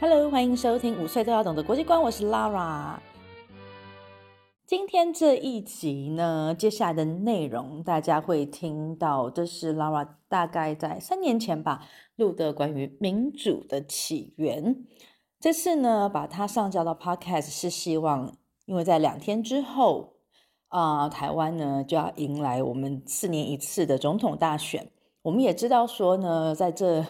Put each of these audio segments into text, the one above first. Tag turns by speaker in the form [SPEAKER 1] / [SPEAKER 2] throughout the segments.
[SPEAKER 1] Hello，欢迎收听五岁都要懂的国际观，我是 Lara。今天这一集呢，接下来的内容大家会听到，这是 Lara 大概在三年前吧录的关于民主的起源。这次呢，把它上交到 Podcast 是希望，因为在两天之后啊、台湾呢就要迎来我们四年一次的总统大选。我们也知道说呢，在这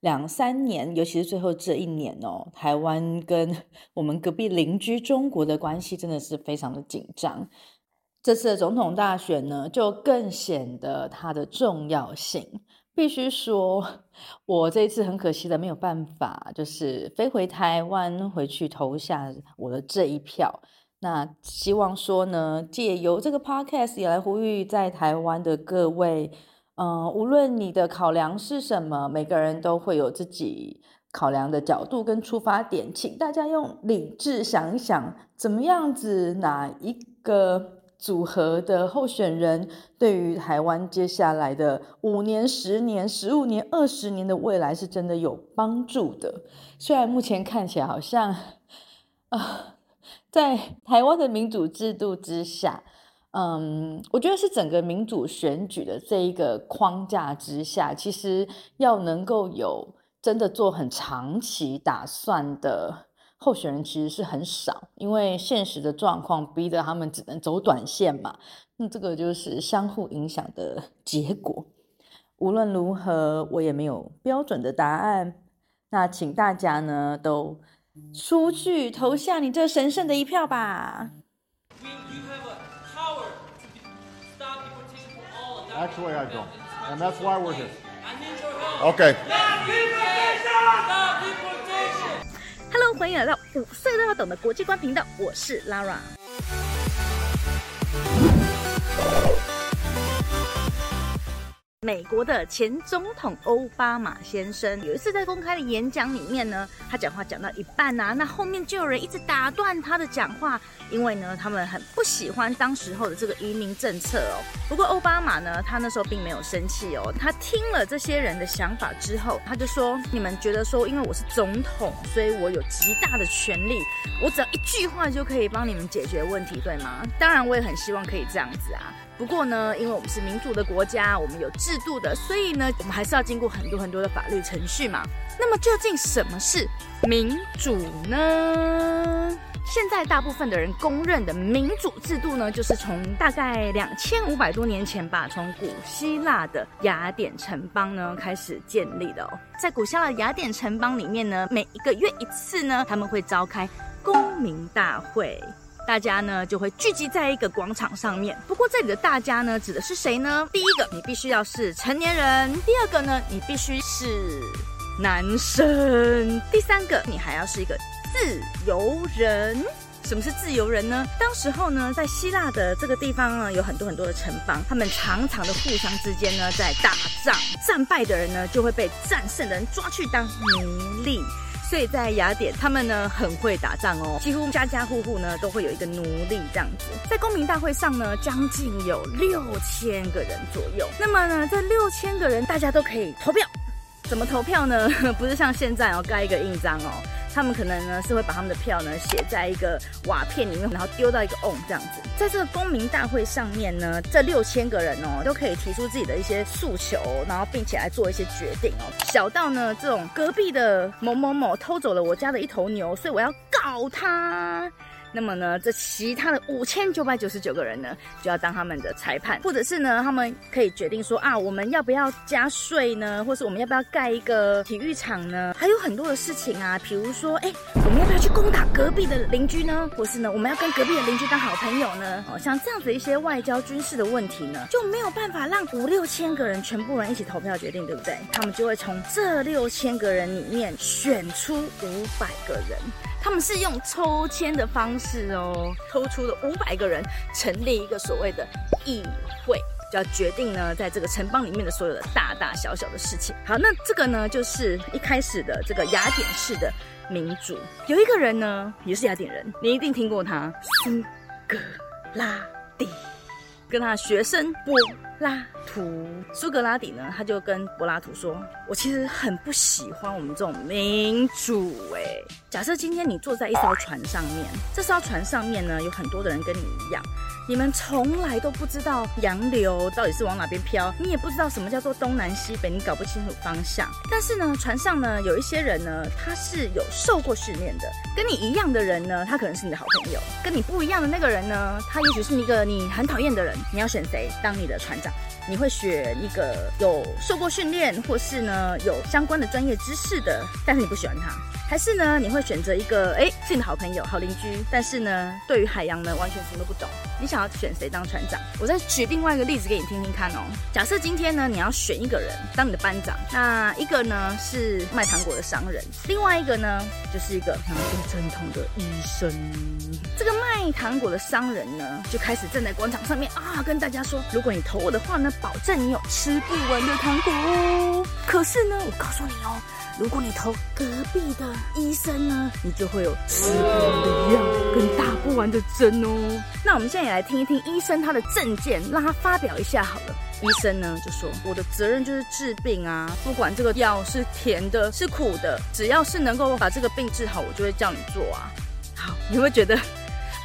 [SPEAKER 1] 两三年，尤其是最后这一年哦，台湾跟我们隔壁邻居中国的关系真的是非常的紧张。这次的总统大选呢，就更显得它的重要性。必须说，我这一次很可惜的没有办法，就是飞回台湾回去投下我的这一票。那希望说呢，借由这个 podcast 也来呼吁在台湾的各位。嗯，无论你的考量是什么，每个人都会有自己考量的角度跟出发点，请大家用理智想一想，怎么样子，哪一个组合的候选人对于台湾接下来的五年、十年、十五年、二十年的未来是真的有帮助的。虽然目前看起来好像，啊、在 台湾的民主制度之下。嗯，我觉得是整个民主选举的这一个框架之下，其实要能够有真的做很长期打算的候选人，其实是很少，因为现实的状况逼得他们只能走短线嘛。那这个就是相互影响的 结果。无论如何，我也没有标准的答案。那请大家呢都出去投下你这神圣的一票吧。
[SPEAKER 2] Actually, I don't, and that's why we're here. Okay.
[SPEAKER 1] Hello，欢迎来到五岁都要懂的国际观频道，我是 Lara。美国的前总统欧巴马先生有一次在公开的演讲里面呢，他讲话讲到一半啊，那后面就有人一直打断他的讲话，因为呢，他们很不喜欢当时候的这个移民政策哦。不过欧巴马呢，他那时候并没有生气哦，他听了这些人的想法之后，他就说：“你们觉得说，因为我是总统，所以我有极大的权力，我只要一句话就可以帮你们解决问题，对吗？当然，我也很希望可以这样子啊。”不过呢，因为我们是民主的国家，我们有制度的，所以呢，我们还是要经过很多很多的法律程序嘛。那么究竟什么是民主呢？现在大部分的人公认的民主制度呢，就是从大概两千五百多年前吧，从古希腊的雅典城邦呢开始建立的哦。在古希腊雅典城邦里面呢，每一个月一次呢，他们会召开公民大会。大家呢就会聚集在一个广场上面。不过这里的大家呢指的是谁呢？第一个，你必须要是成年人；第二个呢，你必须是男生；第三个，你还要是一个自由人。什么是自由人呢？当时候呢，在希腊的这个地方呢，有很多很多的城邦，他们常常的互相之间呢在打仗，战败的人呢就会被战胜的人抓去当奴隶。所以在雅典，他们呢很会打仗哦，几乎家家户户呢都会有一个奴隶这样子。在公民大会上呢，将近有六千个人左右。那么呢，这六千个人大家都可以投票。怎么投票呢？不是像现在哦，盖一个印章哦。他们可能呢是会把他们的票呢写在一个瓦片里面，然后丢到一个瓮这样子。在这个公民大会上面呢，这六千个人哦都可以提出自己的一些诉求，然后并且来做一些决定哦。小到呢这种隔壁的某某某偷走了我家的一头牛，所以我要告他。那么呢，这其他的五千九百九十九个人呢，就要当他们的裁判，或者是呢，他们可以决定说啊，我们要不要加税呢？或是我们要不要盖一个体育场呢？还有很多的事情啊，比如说，哎，我们要不要去攻打隔壁的邻居呢？或是呢，我们要跟隔壁的邻居当好朋友呢？哦，像这样子一些外交军事的问题呢，就没有办法让五六千个人全部人一起投票决定，对不对？他们就会从这六千个人里面选出五百个人。他们是用抽签的方式哦，抽出了五百个人，成立一个所谓的议会，就要决定呢，在这个城邦里面的所有的大大小小的事情。好，那这个呢，就是一开始的这个雅典式的民主。有一个人呢，也是雅典人，你一定听过他，苏格拉底。跟他的学生柏拉图。苏格拉底呢，他就跟柏拉图说：“我其实很不喜欢我们这种民主。哎，假设今天你坐在一艘船上面，这艘船上面呢，有很多的人跟你一样。”你们从来都不知道洋流到底是往哪边飘，你也不知道什么叫做东南西北，你搞不清楚方向。但是呢，船上呢有一些人呢，他是有受过训练的，跟你一样的人呢，他可能是你的好朋友；跟你不一样的那个人呢，他也许是一个你很讨厌的人。你要选谁当你的船长？你会选一个有受过训练，或是呢有相关的专业知识的，但是你不喜欢他。还是呢，那你会选择一个哎，是你的好朋友、好邻居，但是呢，对于海洋呢，完全什么都不懂。你想要选谁当船长？我再举另外一个例子给你听听看哦。假设今天呢，你要选一个人当你的班长，那一个呢是卖糖果的商人，另外一个呢就是一个拿着针筒的医生。这个卖糖果的商人呢，就开始站在广场上面啊，跟大家说：如果你投我的话呢，保证你有吃不完的糖果哦。可是呢，我告诉你哦。如果你投隔壁的医针呢，你就会有吃不完的药跟打不完的针哦。那我们现在也来听一听医生他的证件，让他发表一下好了。医生呢就说：“我的责任就是治病啊，不管这个药是甜的、是苦的，只要是能够把这个病治好，我就会叫你做啊。”好，你会觉得？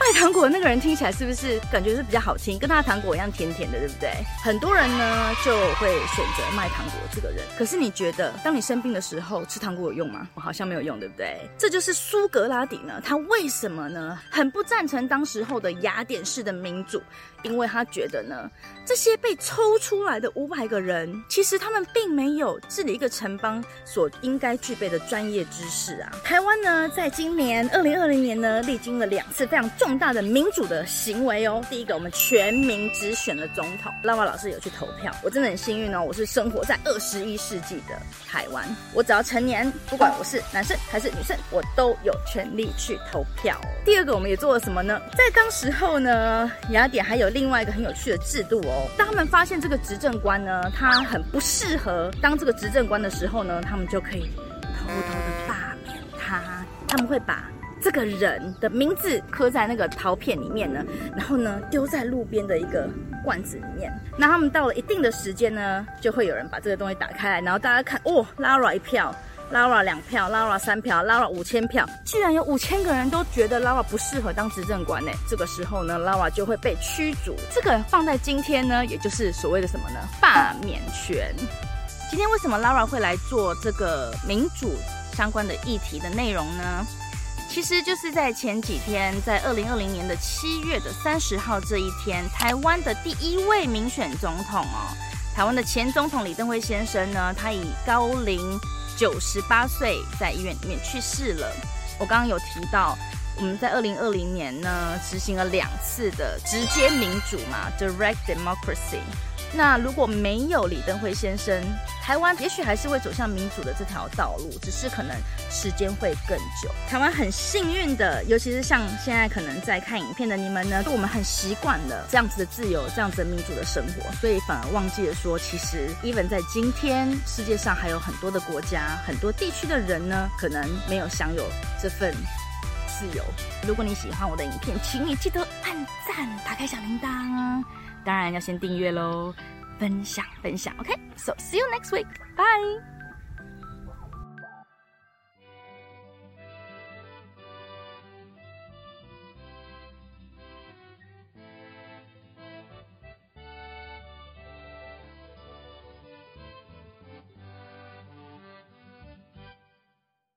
[SPEAKER 1] 卖糖果那个人听起来是不是感觉是比较好听，跟他的糖果一样甜甜的，对不对？很多人呢就会选择卖糖果这个人。可是你觉得，当你生病的时候吃糖果有用吗？我好像没有用，对不对？这就是苏格拉底呢，他为什么呢很不赞成当时候的雅典式的民主？因为他觉得呢，这些被抽出来的五百个人，其实他们并没有治理一个城邦所应该具备的专业知识啊。台湾呢，在今年二零二零年呢，历经了两次非常重大的民主的行为哦。第一个，我们全民直选了总统拉瓦老师有去投票，我真的很幸运哦，我是生活在二十一世纪的台湾，我只要成年，不管我是男生还是女生，我都有权利去投票。第二个，我们也做了什么呢？在当时候呢，雅典还有。另外一个很有趣的制度哦，当他们发现这个执政官呢，他很不适合当这个执政官的时候呢，他们就可以偷偷的罢免他。他们会把这个人的名字刻在那个陶片里面呢，然后呢丢在路边的一个罐子里面。那他们到了一定的时间呢，就会有人把这个东西打开来，然后大家看，哦拉了一票。Lara 两票，Lara 三票，Lara 五千票，居然有五千个人都觉得 Lara 不适合当执政官呢。这个时候呢，Lara 就会被驱逐。这个放在今天呢，也就是所谓的什么呢？罢免权。今天为什么 Lara 会来做这个民主相关的议题的内容呢？其实就是在前几天，在二零二零年的七月的三十号这一天，台湾的第一位民选总统哦，台湾的前总统李登辉先生呢，他以高龄。九十八岁在医院里面去世了。我刚刚有提到，我们在二零二零年呢执行了两次的直接民主嘛，Direct Democracy。那如果没有李登辉先生，台湾也许还是会走向民主的这条道路，只是可能时间会更久。台湾很幸运的，尤其是像现在可能在看影片的你们呢，我们很习惯了这样子的自由、这样子的民主的生活，所以反而忘记了说，其实 even 在今天世界上还有很多的国家、很多地区的人呢，可能没有享有这份自由。如果你喜欢我的影片，请你记得按赞、打开小铃铛。当然要先订阅喽，分享分享，OK。So see you next week. Bye.